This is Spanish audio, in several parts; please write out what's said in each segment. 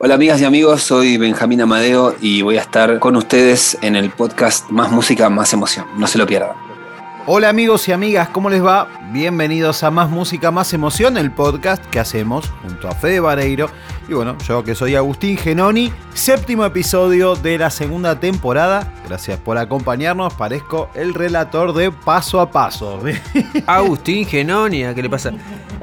Hola amigas y amigos, soy Benjamín Amadeo y voy a estar con ustedes en el podcast Más Música, Más Emoción. No se lo pierdan. Hola amigos y amigas, ¿cómo les va? Bienvenidos a Más Música, Más Emoción, el podcast que hacemos junto a Fede Vareiro y bueno, yo que soy Agustín Genoni, séptimo episodio de la segunda temporada. Gracias por acompañarnos, parezco el relator de Paso a Paso. Agustín Genoni, ¿a qué le pasa?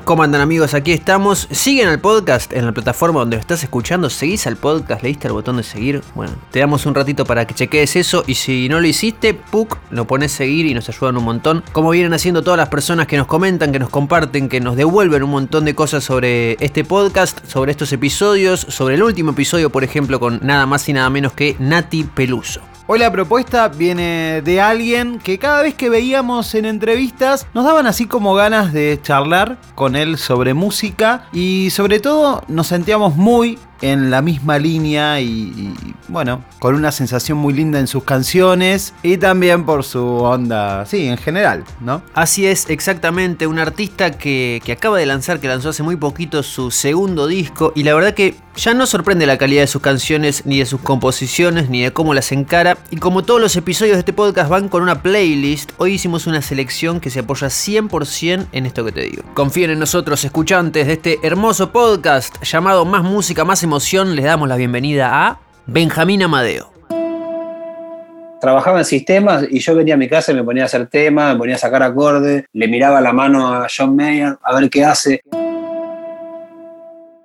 ¿Cómo andan amigos? Aquí estamos. Siguen al podcast en la plataforma donde lo estás escuchando. ¿Seguís al podcast? ¿Le diste al botón de seguir? Bueno, te damos un ratito para que chequees eso. Y si no lo hiciste, PUC, lo pones seguir y nos ayudan un montón. Como vienen haciendo todas las personas que nos comentan, que nos comparten, que nos devuelven un montón de cosas sobre este podcast, sobre estos episodios, sobre el último episodio, por ejemplo, con nada más y nada menos que Nati Peluso. Hoy la propuesta viene de alguien que cada vez que veíamos en entrevistas nos daban así como ganas de charlar con él sobre música y sobre todo nos sentíamos muy en la misma línea y, bueno, con una sensación muy linda en sus canciones y también por su onda, sí, en general, ¿no? Así es, exactamente, un artista que, que acaba de lanzar, que lanzó hace muy poquito su segundo disco y la verdad que ya no sorprende la calidad de sus canciones, ni de sus composiciones, ni de cómo las encara. Y como todos los episodios de este podcast van con una playlist, hoy hicimos una selección que se apoya 100% en esto que te digo. Confíen en nosotros, escuchantes de este hermoso podcast llamado Más Música, Más Emoción, damos la bienvenida a Benjamín Amadeo. Trabajaba en sistemas y yo venía a mi casa y me ponía a hacer temas, me ponía a sacar acordes, le miraba la mano a John Mayer a ver qué hace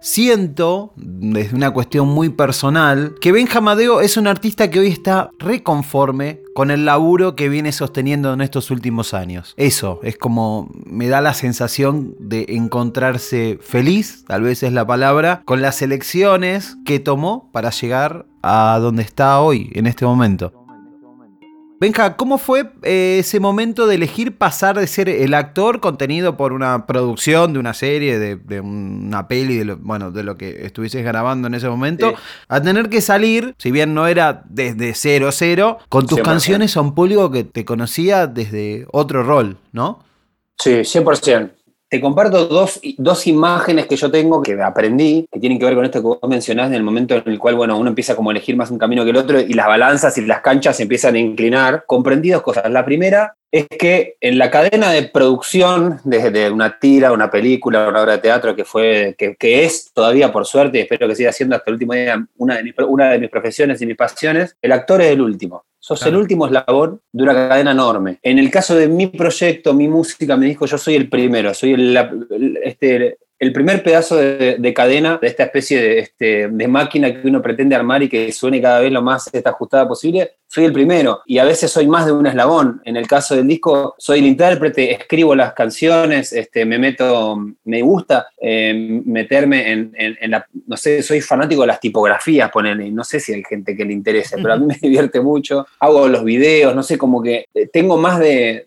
siento, desde una cuestión muy personal, que Ben Hamadeo es un artista que hoy está reconforme con el laburo que viene sosteniendo en estos últimos años. Eso, es como me da la sensación de encontrarse feliz, tal vez es la palabra, con las elecciones que tomó para llegar a donde está hoy, en este momento. Benja, ¿cómo fue eh, ese momento de elegir pasar de ser el actor contenido por una producción de una serie, de, una peli, de lo, bueno, de lo que estuvieses grabando en ese momento, a tener que salir, si bien no era desde cero cero, con tus canciones a un público que te conocía desde otro rol, ¿no? Sí, 100% te comparto dos, dos, imágenes que yo tengo que aprendí, que tienen que ver con esto que vos mencionás, en el momento en el cual, bueno, uno empieza como a elegir más un camino que el otro y las balanzas y las canchas se empiezan a inclinar. Comprendí dos cosas. La primera es que en la cadena de producción, desde una tira, una película, una obra de teatro, que, fue, que, es todavía por suerte, y espero que siga siendo hasta el último día una de, mis, una de mis profesiones y mis pasiones, el actor es el último. Sos el último eslabón de una cadena enorme. En el caso de mi proyecto, mi música, me dijo, yo soy el primero, soy el, este, el primer pedazo de, cadena de esta especie de, este, de, máquina que uno pretende armar y que suene cada vez lo más ajustada posible, soy el primero. Y a veces soy más de un eslabón. En el caso del disco, soy el intérprete, escribo las canciones, este, me meto, me gusta eh, meterme en, la, no sé, soy fanático de las tipografías, ponele, no sé si hay gente que le interese, pero a mí me divierte mucho. Hago los videos, no sé, como que eh, tengo más de,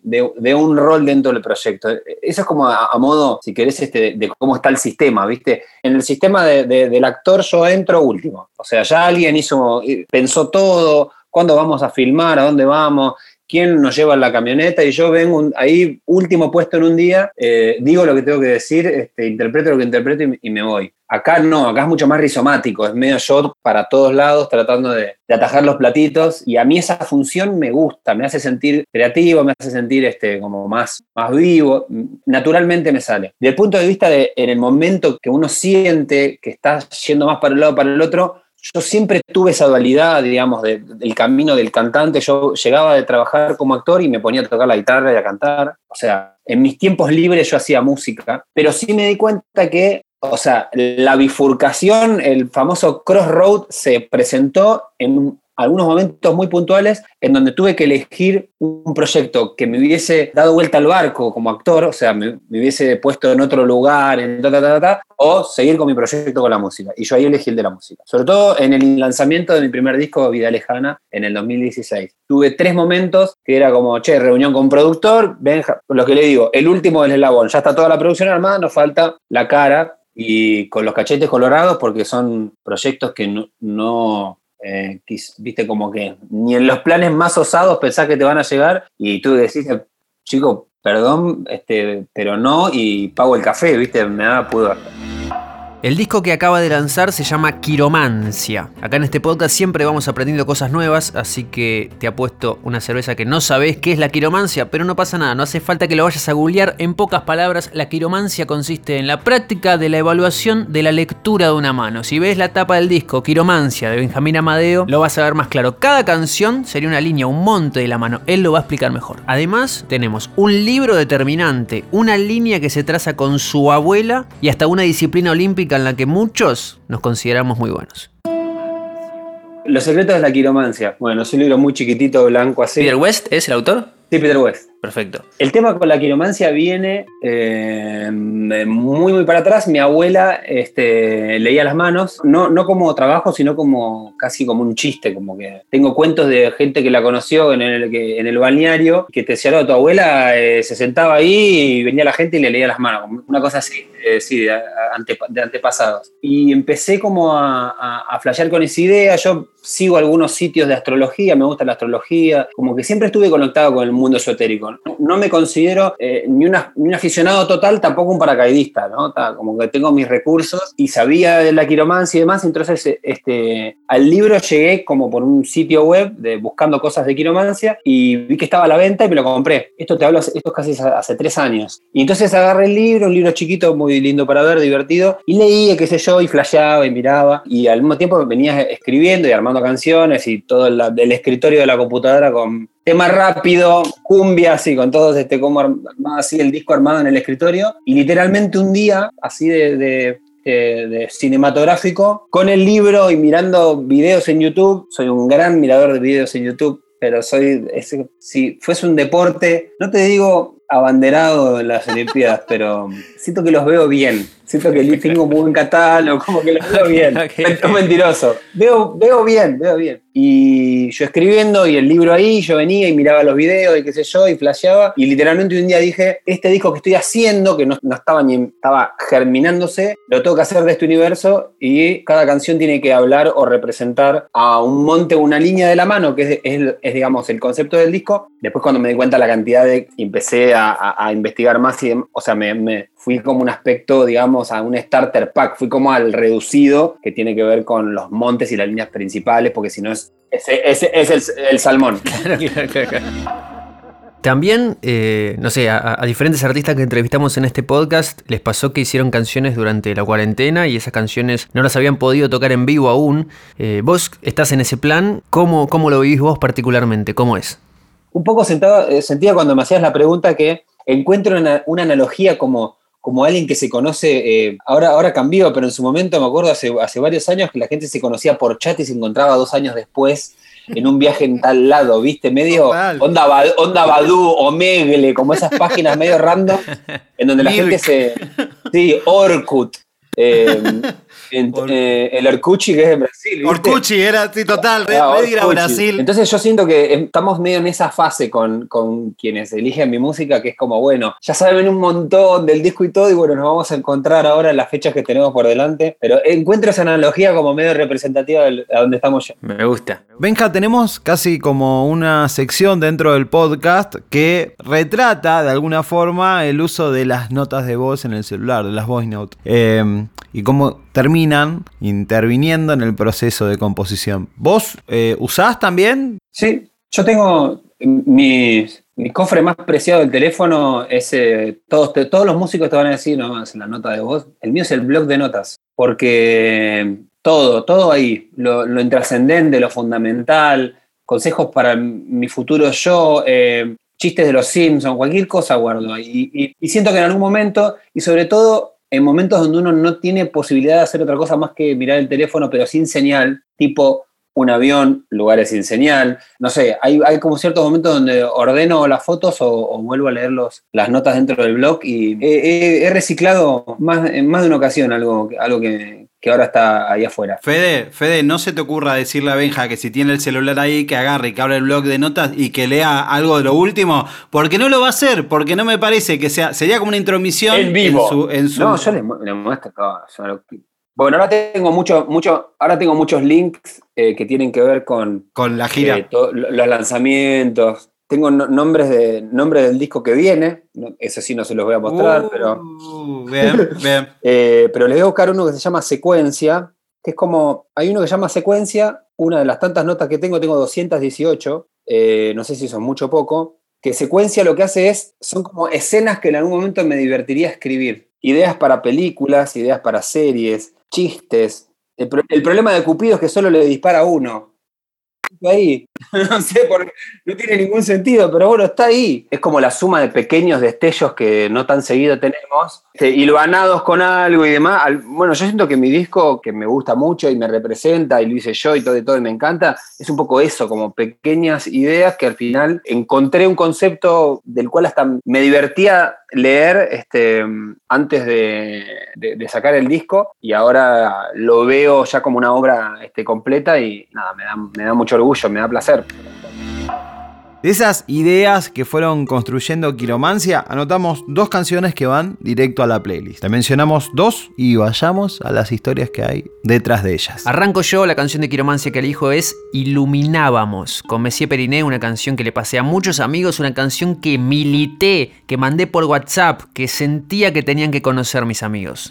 un rol dentro del proyecto. Eso es como a, modo, si querés, este, de cómo está el sistema, ¿viste? En el sistema del actor yo entro último. O sea, ya alguien hizo, eh, pensó todo, cuándo vamos a filmar, a dónde vamos, quién nos lleva en la camioneta y yo vengo ahí último puesto en un día, eh, digo lo que tengo que decir, este, interpreto lo que interpreto y, me voy. Acá no, acá es mucho más rizomático, es medio shot para todos lados tratando de, atajar los platitos y a mí esa función me gusta, me hace sentir creativo, me hace sentir este, como más, más vivo, naturalmente me sale. Desde el punto de vista de en el momento que uno siente que está yendo más para un lado para el otro, yo siempre tuve esa dualidad, digamos, del camino del cantante. Yo llegaba de trabajar como actor y me ponía a tocar la guitarra y a cantar. O sea, en mis tiempos libres yo hacía música, pero sí me di cuenta que, o sea, la bifurcación, el famoso crossroad, se presentó en algunos momentos muy puntuales en donde tuve que elegir un proyecto que me hubiese dado vuelta al barco como actor, o sea, me, hubiese puesto en otro lugar, en ta, ta, ta, ta, o seguir con mi proyecto con la música. Y yo ahí elegí el de la música. Sobre todo en el lanzamiento de mi primer disco, Vida Lejana, en el 2016. Tuve tres momentos que era como, che, reunión con productor, Benja, lo que le digo, el último del eslabón, ya está toda la producción armada, nos falta la cara y con los cachetes colorados porque son proyectos que no eh, viste, como que ni en los planes más osados pensás que te van a llegar y tú decís, chico, perdón, este, pero no, y pago el café, viste, me da pudor. El disco que acaba de lanzar se llama Quiromancia. Acá en este podcast siempre vamos aprendiendo cosas nuevas, así que te apuesto una cerveza que no sabes qué es la quiromancia, pero no pasa nada, no hace falta que lo vayas a googlear. En pocas palabras, la quiromancia consiste en la práctica de la evaluación de la lectura de una mano. Si ves la tapa del disco Quiromancia de Benjamín Amadeo, lo vas a ver más claro. Cada canción sería una línea, un monte de la mano. Él lo va a explicar mejor. Además, tenemos un libro determinante, una línea que se traza con su abuela y hasta una disciplina olímpica en la que muchos nos consideramos muy buenos. Los secretos de la quiromancia. Bueno, es un libro muy chiquitito, blanco así. ¿Peter West es el autor? Sí, Peter West. Perfecto. El tema con la quiromancia viene eh, muy, muy para atrás. Mi abuela este, leía las manos, no, no como trabajo, sino como casi como un chiste. Como que tengo cuentos de gente que la conoció en el, que, en el balneario que te decía, tu abuela eh, se sentaba ahí y venía la gente y le leía las manos. Una cosa así, eh, sí, de, antepasados. Y empecé como a, a, a flashear con esa idea. Yo sigo algunos sitios de astrología, me gusta la astrología, como que siempre estuve conectado con el mundo esotérico. No, me considero eh, ni, un aficionado total, tampoco un paracaidista, ¿no? como que tengo mis recursos y sabía de la quiromancia y demás, entonces este, al libro llegué como por un sitio web de, buscando cosas de quiromancia y vi que estaba a la venta y me lo compré. Esto te hablo, esto es casi hace tres años. Y entonces agarré el libro, un libro chiquito, muy lindo para ver, divertido, y leía, qué sé yo, y flasheaba y miraba, y al mismo tiempo venía escribiendo y armando canciones y todo el escritorio de la computadora con tema rápido, cumbia, así, con todo este como así el disco armado en el escritorio. Y literalmente un día, así de, cinematográfico, con el libro y mirando videos en YouTube. Soy un gran mirador de videos en YouTube, pero soy, si fuese un deporte, no te digo abanderado en las Olimpiadas, pero siento que los veo bien. Siento que tengo un buen catálogo, como que los veo bien. Es mentiroso. Veo, veo bien, veo bien. Y yo escribiendo y el libro ahí, yo venía y miraba los videos y qué sé yo, y flasheaba. Y literalmente un día dije, este disco que estoy haciendo, que no, estaba ni estaba germinándose, lo tengo que hacer de este universo y cada canción tiene que hablar o representar a un monte, una línea de la mano, que es, digamos, el concepto del disco. Después cuando me di cuenta la cantidad de... empecé a, investigar más y, o sea, me, fui como un aspecto, digamos, a un starter pack, fui como al reducido que tiene que ver con los montes y las líneas principales, porque si no es, es, el, salmón. También, eh, no sé, a, diferentes artistas que entrevistamos en este podcast les pasó que hicieron canciones durante la cuarentena y esas canciones no las habían podido tocar en vivo aún. Eh, vos estás en ese plan, ¿cómo, cómo lo vivís vos particularmente? ¿Cómo es? Un poco sentado, eh, sentía cuando me hacías la pregunta que encuentro una analogía como como alguien que se conoce, eh, ahora, ahora cambió, pero en su momento me acuerdo hace, hace varios años que la gente se conocía por chat y se encontraba dos años después en un viaje en tal lado, ¿viste? Medio onda, onda Badu o Megle, como esas páginas medio random, en donde la gente se... Sí, Orkut. Eh, eh, el Orcucci, que es de Brasil. Orcucci, era sí, total, ah, ir a Brasil. Entonces yo siento que estamos medio en esa fase con, con, quienes eligen mi música, que es como, bueno, ya saben un montón del disco y todo, y bueno, nos vamos a encontrar ahora en las fechas que tenemos por delante. Pero encuentro esa analogía como medio representativa de a donde estamos ya. Me gusta. Benja, tenemos casi como una sección dentro del podcast que retrata de alguna forma el uso de las notas de voz en el celular, de las voice notes. Eh, y cómo terminan interviniendo en el proceso de composición. ¿Vos eh, usás también? Sí, yo tengo mi, cofre más preciado del teléfono, es, eh, todos, todos los músicos te van a decir, no, es la nota de voz, el mío es el blog de notas, porque todo, todo ahí, lo, lo intrascendente, lo fundamental, consejos para mi futuro yo, eh, chistes de los Simpsons, cualquier cosa guardo. y siento que en algún momento, y sobre todo en momentos donde uno no tiene posibilidad de hacer otra cosa más que mirar el teléfono, pero sin señal, tipo un avión, lugares sin señal, no sé, hay, hay como ciertos momentos donde ordeno las fotos o, vuelvo a leer los, las notas dentro del blog y he, reciclado más, en más de una ocasión algo, algo que, que ahora está ahí afuera. Fede, Fede, no se te ocurra decirle a Benja que si tiene el celular ahí, que agarre y que abra el blog de notas y que lea algo de lo último, porque no lo va a hacer, porque no me parece que sea, sería como una intromisión en vivo. En su, No, yo le, muestro todo. Bueno, ahora tengo mucho, mucho, ahora tengo muchos links eh, que tienen que ver con, con la gira, eh, los lanzamientos, tengo nombres, de, nombre del disco que viene, eso sí no se los voy a mostrar, pero... Uh, bien, bien. Eh, pero les voy a buscar uno que se llama Secuencia, que es como, hay uno que se llama Secuencia, una de las tantas notas que tengo, tengo 218, eh, no sé si son mucho o poco, que Secuencia lo que hace es, son como escenas que en algún momento me divertiría escribir. Ideas para películas, ideas para series, chistes. El, el problema de Cupido es que solo le dispara a uno ahí. no sé, porque no tiene ningún sentido, pero bueno, está ahí. Es como la suma de pequeños destellos que no tan seguido tenemos, este, hilvanados con algo y demás. Bueno, yo siento que mi disco, que me gusta mucho y me representa, y lo hice yo y todo y todo, y me encanta, es un poco eso, como pequeñas ideas que al final encontré un concepto del cual hasta me divertía leer este, antes de, sacar el disco y ahora lo veo ya como una obra este, completa y nada, me da, me da mucho orgullo, me da placer. De esas ideas que fueron construyendo Quiromancia, anotamos dos canciones que van directo a la playlist. Te mencionamos dos y vayamos a las historias que hay detrás de ellas. Arranco yo, la canción de Quiromancia que elijo es Iluminábamos, con Messier Periné, una canción que le pasé a muchos amigos, una canción que milité, que mandé por WhatsApp, que sentía que tenían que conocer mis amigos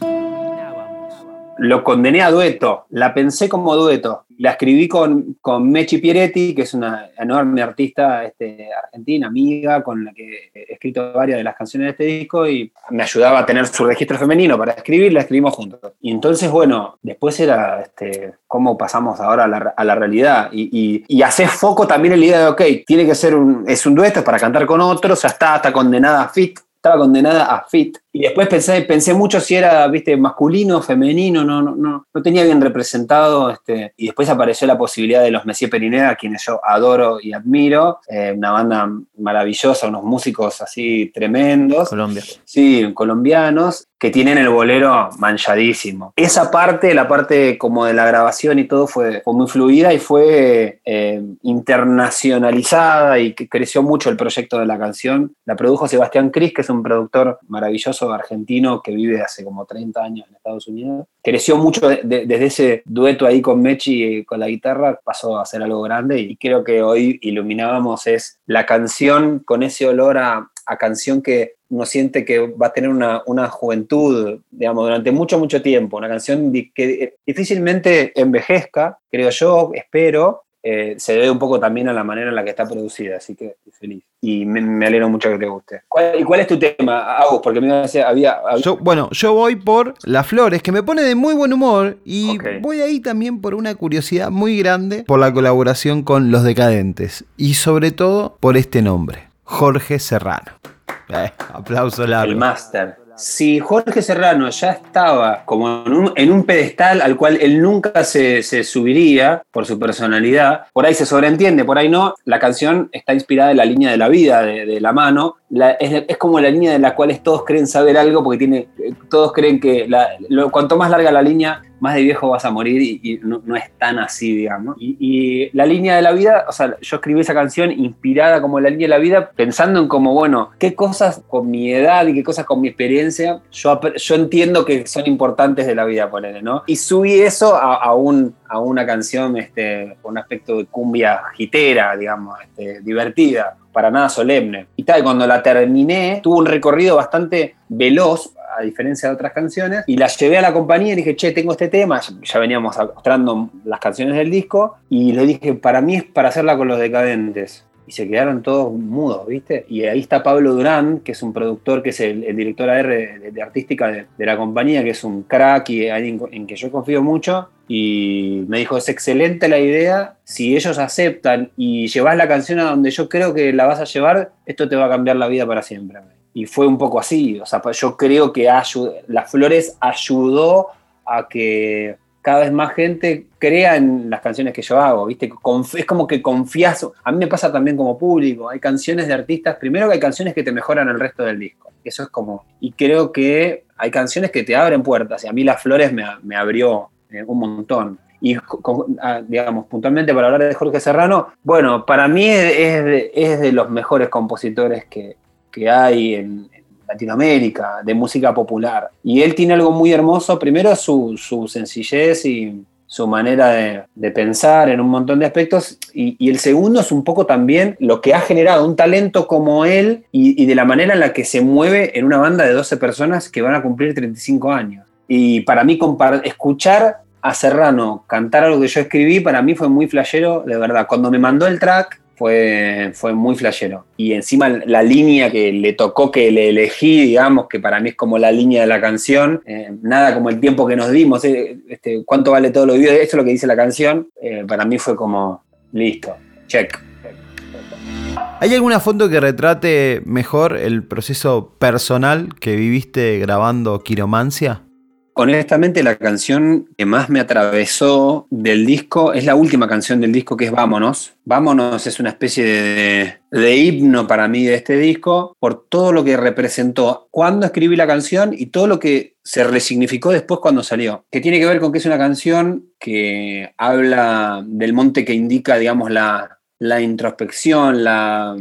lo condené a dueto, la pensé como dueto. La escribí con, con Mechi Pieretti, que es una enorme artista este, argentina, amiga, con la que he escrito varias de las canciones de este disco y me ayudaba a tener su registro femenino para escribir, la escribimos juntos. Y entonces, bueno, después era este, cómo pasamos ahora a la, realidad y, y, foco también en la idea de, ok, tiene que ser un, es un dueto, para cantar con otros, ya está, está condenada a fit, estaba condenada a fit. Y después pensé, pensé mucho si era, viste, masculino, femenino, no, no, no, no tenía bien representado. Este, y después apareció la posibilidad de los Messier Periné, a quienes yo adoro y admiro. Eh, una banda maravillosa, unos músicos así tremendos. Colombia. Sí, colombianos, que tienen el bolero manchadísimo. Esa parte, la parte como de la grabación y todo, fue, muy fluida y fue eh, internacionalizada y creció mucho el proyecto de la canción. La produjo Sebastián Cris, que es un productor maravilloso argentino que vive hace como 30 años en Estados Unidos. Creció mucho desde ese dueto ahí con Mechi con la guitarra, pasó a ser algo grande y creo que hoy Iluminábamos es la canción con ese olor a, canción que uno siente que va a tener una, una, juventud, digamos, durante mucho, mucho tiempo. Una canción que difícilmente envejezca, creo yo, espero, eh, se debe un poco también a la manera en la que está producida, así que estoy feliz. Y me, alegro mucho que te guste. ¿Cuál, ¿Y cuál es tu tema, Agus? Porque me había, había... Yo, bueno, yo voy por Las Flores, que me pone de muy buen humor, y voy ahí también por una curiosidad muy grande por la colaboración con Los Decadentes, y sobre todo por este nombre, Jorge Serrano. Eh, aplauso largo. El máster si Jorge Serrano ya estaba como en un, pedestal al cual él nunca se, subiría por su personalidad, por ahí se sobreentiende, por ahí no, la canción está inspirada en la línea de la vida de, la mano, es, como la línea de la cual todos creen saber algo porque tiene, todos creen que cuanto más larga la línea, más de viejo vas a morir y, no, es tan así, digamos. Y, la línea de la vida, o sea, yo escribí esa canción inspirada como la línea de la vida, pensando en como, bueno, qué cosas con mi edad y qué cosas con mi experiencia yo, yo entiendo que son importantes de la vida, ponele, ¿no? Y subí eso a, un, a una canción este, con un aspecto de cumbia gitera, digamos, este, divertida para nada solemne. Y tal, cuando la terminé, tuvo un recorrido bastante veloz, a diferencia de otras canciones, y la llevé a la compañía y dije, che, tengo este tema, ya veníamos mostrando las canciones del disco, y le dije, para mí es para hacerla con los decadentes. Y se quedaron todos mudos, ¿viste? Y ahí está Pablo Durán, que es un productor, que es el, director AR de, artística de, la compañía, que es un crack y alguien en que yo confío mucho y me dijo, es excelente la idea, si ellos aceptan y llevas la canción a donde yo creo que la vas a llevar, esto te va a cambiar la vida para siempre. Y fue un poco así, o sea, yo creo que Las Flores ayudó a que cada vez más gente crea en las canciones que yo hago, ¿viste? Es como que confías, a mí me pasa también como público, hay canciones de artistas, primero que hay canciones que te mejoran el resto del disco, eso es como, y creo que hay canciones que te abren puertas, y a mí Las Flores me, abrió eh, un montón. Y, digamos, puntualmente para hablar de Jorge Serrano, bueno, para mí es, de, los mejores compositores que, hay en, Latinoamérica, de música popular. Y él tiene algo muy hermoso, primero su, su sencillez y su manera de, pensar en un montón de aspectos. Y, el segundo es un poco también lo que ha generado un talento como él y, de la manera en la que se mueve en una banda de 12 personas que van a cumplir 35 años. Y para mí escuchar a Serrano cantar algo que yo escribí, para mí fue muy flashero, de verdad. Cuando me mandó el track, fue, fue muy flashero. Y encima la línea que le tocó, que le elegí, digamos, que para mí es como la línea de la canción, eh, nada como el tiempo que nos dimos, eh, este, cuánto vale todo lo vivido, esto es lo que dice la canción, eh, para mí fue como, listo, check. ¿Hay alguna foto que retrate mejor el proceso personal que viviste grabando Quiromancia? Honestamente, la canción que más me atravesó del disco es la última canción del disco que es Vámonos. Vámonos es una especie de, de, himno para mí de este disco por todo lo que representó cuando escribí la canción y todo lo que se resignificó después cuando salió. Que tiene que ver con que es una canción que habla del monte que indica, digamos, la, la introspección, la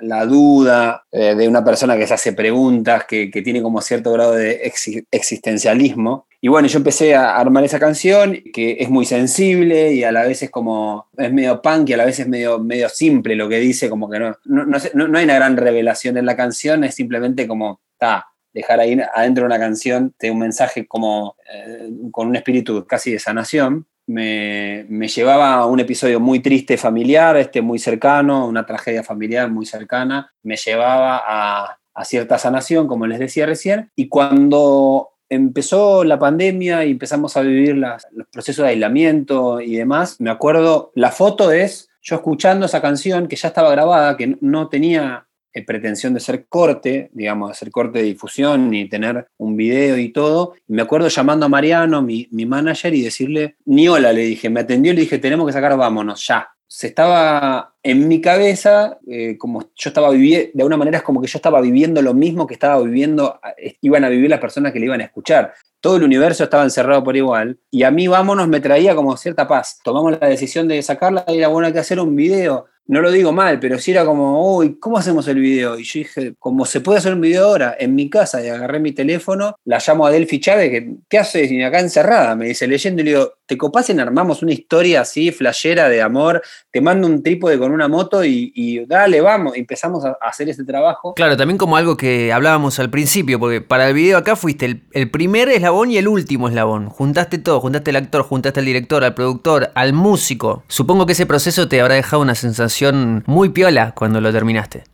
la duda eh, de una persona que se hace preguntas, que, tiene como cierto grado de existencialismo. Y bueno, yo empecé a armar esa canción, que es muy sensible y a la vez es como, es medio punk y a la vez es medio, medio simple lo que dice, como que no, no, hay una gran revelación en la canción, es simplemente como, está, dejar ahí adentro de una canción de un mensaje como eh, con un espíritu casi de sanación me, llevaba a un episodio muy triste familiar, este muy cercano, una tragedia familiar muy cercana, me llevaba a, cierta sanación, como les decía recién, y cuando empezó la pandemia y empezamos a vivir los procesos de aislamiento y demás, me acuerdo, la foto es yo escuchando esa canción que ya estaba grabada, que no tenía pretensión de ser corte, digamos, ser corte de difusión ni tener un video y todo. me acuerdo llamando a Mariano, mi, mi manager, y decirle, ni hola, le dije, me atendió y le dije, tenemos que sacar, vámonos, ya. Se estaba en mi cabeza, eh, como yo estaba viviendo, de alguna manera es como que yo estaba viviendo lo mismo que estaba viviendo, eh, iban a vivir las personas que le iban a escuchar. Todo el universo estaba encerrado por igual. Y a mí, vámonos, me traía como cierta paz. Tomamos la decisión de sacarla y era bueno, hay que hacer un video no lo digo mal, pero sí era como, uy, ¿cómo hacemos el video? Y yo dije, como se puede hacer un video ahora en mi casa, y agarré mi teléfono, la llamo a Delphi Chávez, que, ¿qué haces acá encerrada? Me dice, leyendo, y le digo, ¿te copás en armamos una historia así, flashera de amor? Te mando un trípode con una moto y, dale, vamos, empezamos a hacer ese trabajo. Claro, también como algo que hablábamos al principio, porque para el video acá fuiste el, el primer eslabón y el último eslabón. Juntaste todo, juntaste al actor, juntaste al director, al productor, al músico. Supongo que ese proceso te habrá dejado una sensación muy piola cuando lo terminaste.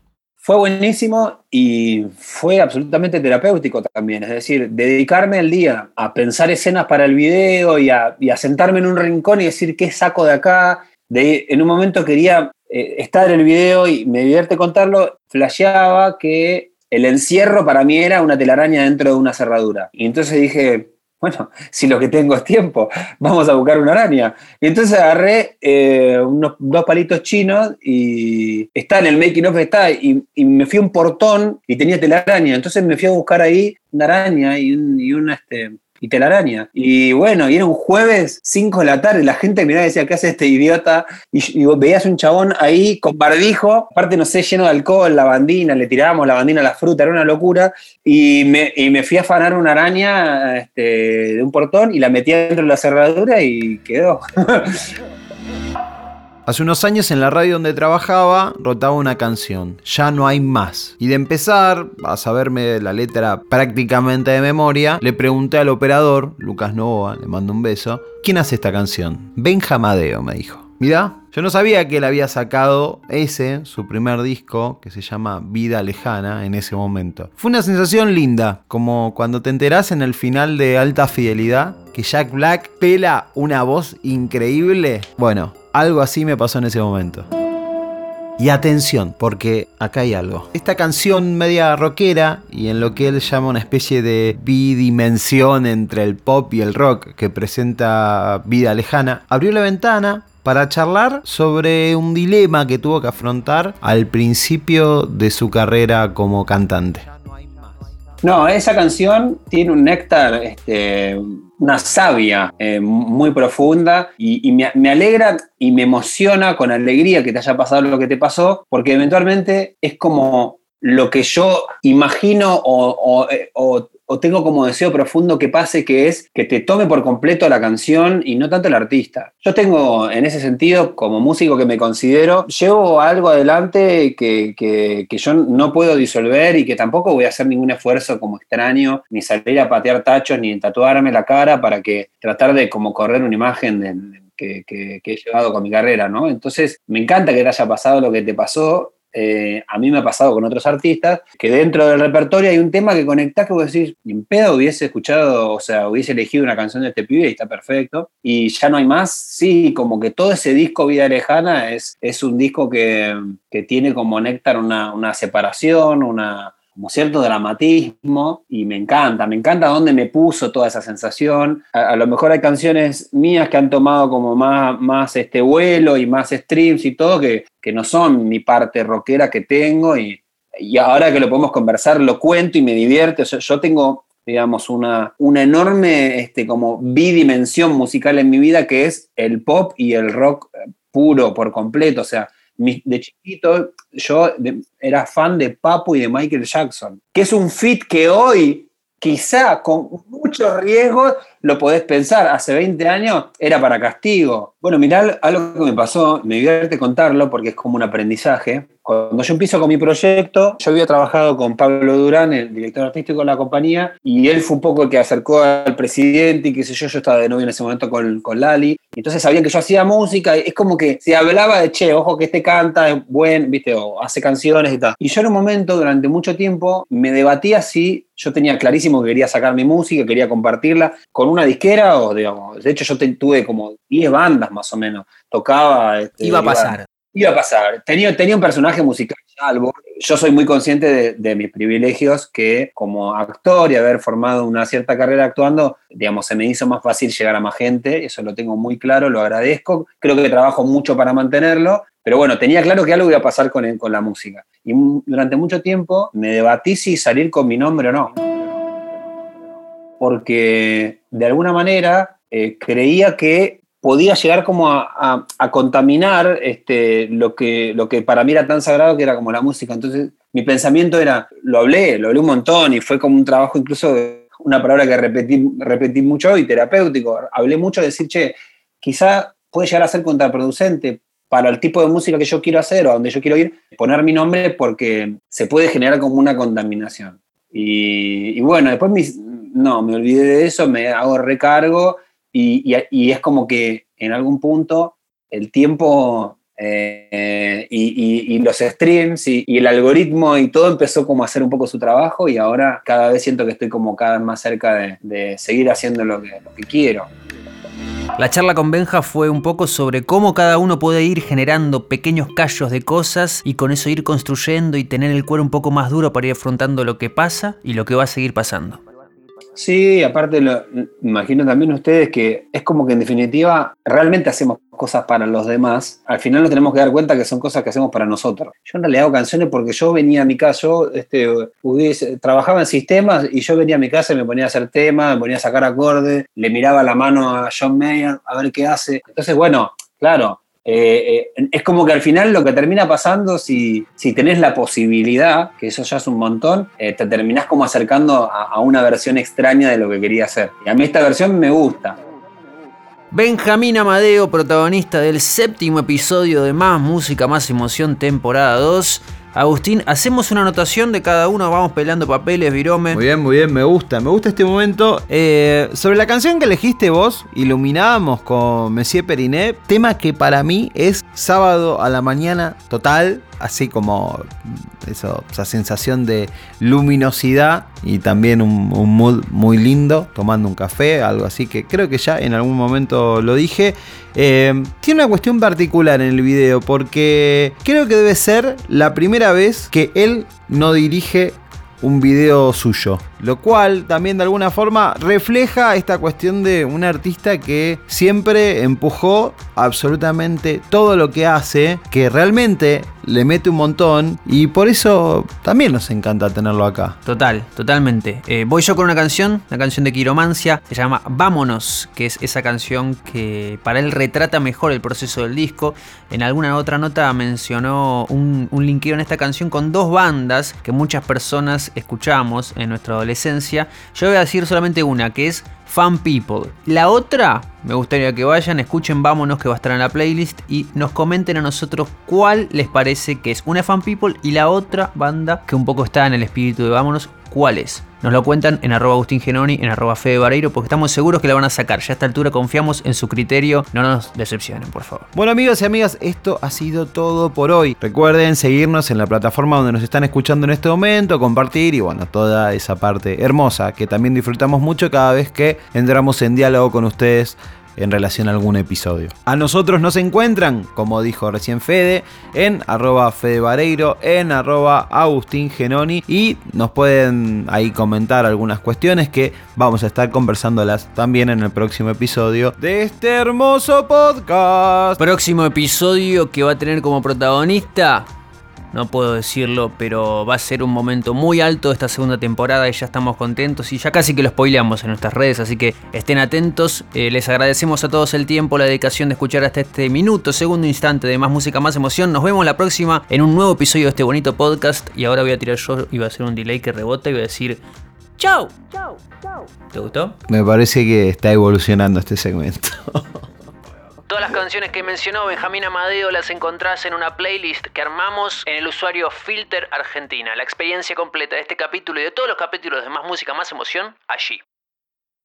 Fue buenísimo y fue absolutamente terapéutico también. Es decir, dedicarme el día a pensar escenas para el video y a, sentarme en un rincón y decir qué saco de acá. De, en un momento quería eh, estar en el video y me divierte contarlo. Flasheaba que el encierro para mí era una telaraña dentro de una cerradura. Y entonces dije, bueno, si lo que tengo es tiempo, vamos a buscar una araña. Y entonces agarré eh, unos dos palitos chinos y está en el making of, está, y, me fui a un portón y tenía telaraña. Entonces me fui a buscar ahí una araña y un, y un este, y telaraña. Y bueno, y era un jueves, 5 de la tarde, la gente miraba y decía, ¿qué hace este idiota? Y, veías un chabón ahí con barbijo, aparte, no sé, lleno de alcohol, la bandina, le tirábamos la bandina a la fruta, era una locura. Y me, y me fui a afanar una araña este, de un portón y la metí dentro de la cerradura y quedó. Hace unos años en la radio donde trabajaba rotaba una canción, Ya no hay más. Y de empezar a saberme la letra prácticamente de memoria, le pregunté al operador, Lucas Novoa, le mando un beso, ¿quién hace esta canción? Benjamadeo, me dijo. Mirá, yo no sabía que él había sacado ese, su primer disco, que se llama Vida Lejana, en ese momento. Fue una sensación linda, como cuando te enterás en el final de Alta Fidelidad que Jack Black pela una voz increíble. Bueno, algo así me pasó en ese momento. Y atención, porque acá hay algo. Esta canción media rockera y en lo que él llama una especie de bidimensión entre el pop y el rock que presenta Vida Lejana, abrió la ventana para charlar sobre un dilema que tuvo que afrontar al principio de su carrera como cantante. No, esa canción tiene un néctar este, una savia eh, muy profunda y, me, alegra y me emociona con alegría que te haya pasado lo que te pasó, porque eventualmente es como lo que yo imagino o, tengo como deseo profundo que pase, que es que te tome por completo la canción y no tanto el artista. Yo tengo, en ese sentido, como músico que me considero, llevo algo adelante que, que, yo no puedo disolver y que tampoco voy a hacer ningún esfuerzo como extraño, ni salir a patear tachos, ni tatuarme la cara para que tratar de como correr una imagen que, he llevado con mi carrera, ¿no? Entonces, me encanta que te haya pasado lo que te pasó. Eh, a mí me ha pasado con otros artistas, que dentro del repertorio hay un tema que conectás que vos decís, en pedo hubiese escuchado, o sea, hubiese elegido una canción de este pibe y está perfecto, y ya no hay más, sí, como que todo ese disco Vida Lejana es, es un disco que, que tiene como néctar una, una separación, una, como cierto dramatismo y me encanta, me encanta dónde me puso toda esa sensación. A, lo mejor hay canciones mías que han tomado como más, más este vuelo y más streams y todo que, que no son mi parte rockera que tengo y, y, ahora que lo podemos conversar lo cuento y me divierte. yo tengo digamos, una, una enorme este, como bidimensión musical en mi vida que es el pop y el rock puro por completo. O sea, de chiquito yo era fan de Papo y de Michael Jackson, que es un fit que hoy, quizá con muchos riesgos, lo podés pensar. Hace 20 años era para castigo. Bueno, mirá algo que me pasó, me divierte contarlo porque es como un aprendizaje. Cuando yo empiezo con mi proyecto, yo había trabajado con Pablo Durán, el director artístico de la compañía, y él fue un poco el que acercó al presidente y qué sé yo, yo estaba de novio en ese momento con, con Lali, entonces sabían que yo hacía música, es como que se hablaba de, che, ojo que este canta, es buen, viste, o hace canciones y tal. Y yo en un momento, durante mucho tiempo, me debatía si yo tenía clarísimo que quería sacar mi música, quería compartirla con una disquera, o digamos, de hecho yo tuve como 10 bandas más o menos, tocaba... Este, iba a pasar. Iba a pasar. Tenía, tenía un personaje musical salvo. Yo soy muy consciente de, mis privilegios que como actor y haber formado una cierta carrera actuando, digamos, se me hizo más fácil llegar a más gente. Eso lo tengo muy claro, lo agradezco. Creo que trabajo mucho para mantenerlo. Pero bueno, tenía claro que algo iba a pasar con, con la música. Y durante mucho tiempo me debatí si salir con mi nombre o no. Porque de alguna manera eh, creía que podía llegar como a, contaminar este, lo, que, para mí era tan sagrado que era como la música. Entonces mi pensamiento era, lo hablé, lo hablé un montón y fue como un trabajo incluso, una palabra que repetí, repetí mucho y terapéutico. Hablé mucho de decir, che, quizá puede llegar a ser contraproducente para el tipo de música que yo quiero hacer o a donde yo quiero ir, poner mi nombre porque se puede generar como una contaminación. Y, bueno, después no, me olvidé de eso, me hago recargo y, es como que en algún punto el tiempo eh, y, los streams y, el algoritmo y todo empezó como a hacer un poco su trabajo y ahora cada vez siento que estoy como cada vez más cerca de, seguir haciendo lo que, lo que quiero. La charla con Benja fue un poco sobre cómo cada uno puede ir generando pequeños callos de cosas y con eso ir construyendo y tener el cuero un poco más duro para ir afrontando lo que pasa y lo que va a seguir pasando. Sí, aparte lo, imagino también ustedes que es como que en definitiva realmente hacemos cosas para los demás. Al final nos tenemos que dar cuenta que son cosas que hacemos para nosotros. Yo en realidad hago canciones porque yo venía a mi casa, yo este, trabajaba en sistemas y yo venía a mi casa y me ponía a hacer temas, me ponía a sacar acordes, le miraba la mano a John Mayer a ver qué hace. Entonces, bueno, claro, eh, eh, es como que al final lo que termina pasando, si, si tenés la posibilidad, que eso ya es un montón, eh, te terminás como acercando a, una versión extraña de lo que quería hacer. Y a mí esta versión me gusta. Benjamín Amadeo, protagonista del séptimo episodio de Más Música, Más Emoción, temporada 2. Agustín, hacemos una anotación de cada uno, vamos peleando papeles, virome. Muy bien, muy bien, me gusta, me gusta este momento. Eh, sobre la canción que elegiste vos, iluminábamos con Monsieur Perinet, tema que para mí es sábado a la mañana total, así como eso, esa sensación de luminosidad y también un, mood muy lindo, tomando un café, algo así que creo que ya en algún momento lo dije. Eh, tiene una cuestión particular en el video porque creo que debe ser la primera vez que él no dirige un video suyo. Lo cual también de alguna forma refleja esta cuestión de un artista que siempre empujó absolutamente todo lo que hace, que realmente le mete un montón y por eso también nos encanta tenerlo acá. Total, totalmente. Eh, voy yo con una canción, una canción de Quiromancia, se llama Vámonos, que es esa canción que para él retrata mejor el proceso del disco. En alguna otra nota mencionó un, un en esta canción con dos bandas que muchas personas escuchamos en nuestra adolescencia adolescencia. Yo voy a decir solamente una, que es Fan People. La otra, me gustaría que vayan, escuchen Vámonos, que va a estar en la playlist, y nos comenten a nosotros cuál les parece que es una Fan People y la otra banda que un poco está en el espíritu de Vámonos, cuál es. Nos lo cuentan en arroba Agustín Genoni, en arroba Fede Vareiro, porque estamos seguros que la van a sacar. Ya a esta altura confiamos en su criterio. No nos decepcionen, por favor. Bueno amigos y amigas, esto ha sido todo por hoy. Recuerden seguirnos en la plataforma donde nos están escuchando en este momento, compartir y bueno, toda esa parte hermosa que también disfrutamos mucho cada vez que entramos en diálogo con ustedes en relación a algún episodio. A nosotros nos encuentran, como dijo recién Fede, en arroba Fede en arroba Agustín Genoni y nos pueden ahí comentar algunas cuestiones que vamos a estar conversándolas también en el próximo episodio de este hermoso podcast. Próximo episodio que va a tener como protagonista no puedo decirlo, pero va a ser un momento muy alto de esta segunda temporada y ya estamos contentos y ya casi que lo spoileamos en nuestras redes, así que estén atentos. Eh, les agradecemos a todos el tiempo, la dedicación de escuchar hasta este minuto, segundo instante de más música, más emoción. Nos vemos la próxima en un nuevo episodio de este bonito podcast y ahora voy a tirar yo y va a hacer un delay que rebota y voy a decir chau. Chau, chau. ¿Te gustó? Me parece que está evolucionando este segmento. Todas las canciones que mencionó Benjamín Amadeo las encontrás en una playlist que armamos en el usuario Filter Argentina. La experiencia completa de este capítulo y de todos los capítulos de Más Música, Más Emoción, allí.